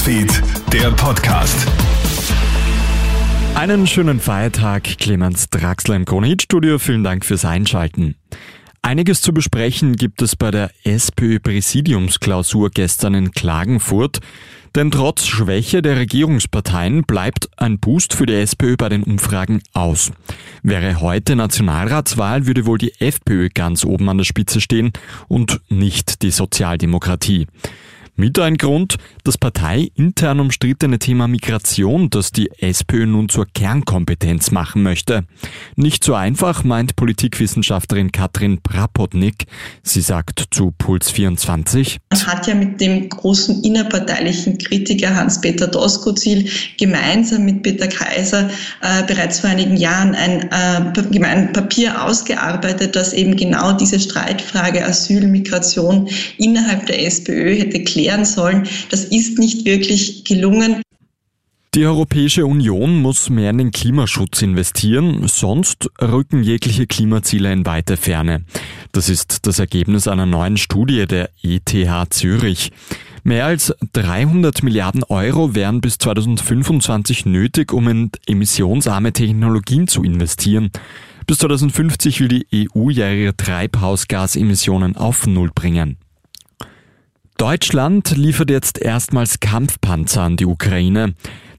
Newsfeed, der Podcast. Einen schönen Feiertag, Clemens Draxler im Krone-Hit-Studio. Vielen Dank fürs Einschalten. Einiges zu besprechen gibt es bei der SPÖ-Präsidiumsklausur gestern in Klagenfurt. Denn trotz Schwäche der Regierungsparteien bleibt ein Boost für die SPÖ bei den Umfragen aus. Wäre heute Nationalratswahl, würde wohl die FPÖ ganz oben an der Spitze stehen und nicht die Sozialdemokratie. Mit ein Grund, das parteiintern umstrittene Thema Migration, das die SPÖ nun zur Kernkompetenz machen möchte. Nicht so einfach, meint Politikwissenschaftlerin Katrin Prapotnik. Sie sagt zu Puls 24. Man hat ja mit dem großen innerparteilichen Kritiker Hans-Peter Doskozil gemeinsam mit Peter Kaiser äh, bereits vor einigen Jahren ein äh, Papier ausgearbeitet, das eben genau diese Streitfrage Asyl, Migration innerhalb der SPÖ hätte klären klären sollen. Das ist nicht wirklich gelungen. Die Europäische Union muss mehr in den Klimaschutz investieren, sonst rücken jegliche Klimaziele in weite Ferne. Das ist das Ergebnis einer neuen Studie der ETH Zürich. Mehr als 300 Milliarden Euro wären bis 2025 nötig, um in emissionsarme Technologien zu investieren. Bis 2050 will die EU ja ihre Treibhausgasemissionen auf Null bringen. Deutschland liefert jetzt erstmals Kampfpanzer an die Ukraine.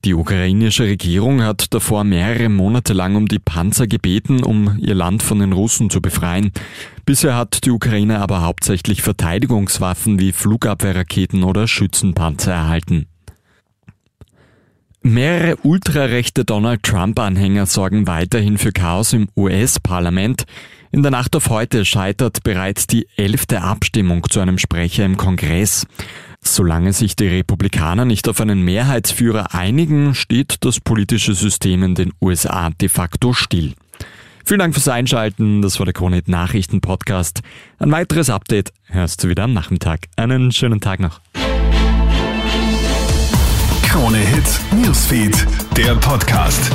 Die ukrainische Regierung hat davor mehrere Monate lang um die Panzer gebeten, um ihr Land von den Russen zu befreien. Bisher hat die Ukraine aber hauptsächlich Verteidigungswaffen wie Flugabwehrraketen oder Schützenpanzer erhalten. Mehrere ultrarechte Donald Trump-Anhänger sorgen weiterhin für Chaos im US-Parlament. In der Nacht auf heute scheitert bereits die elfte Abstimmung zu einem Sprecher im Kongress. Solange sich die Republikaner nicht auf einen Mehrheitsführer einigen, steht das politische System in den USA de facto still. Vielen Dank fürs Einschalten. Das war der Kronehit Nachrichten Podcast. Ein weiteres Update hörst du wieder am Nachmittag. Einen schönen Tag noch. Krone Hits, Newsfeed, der Podcast.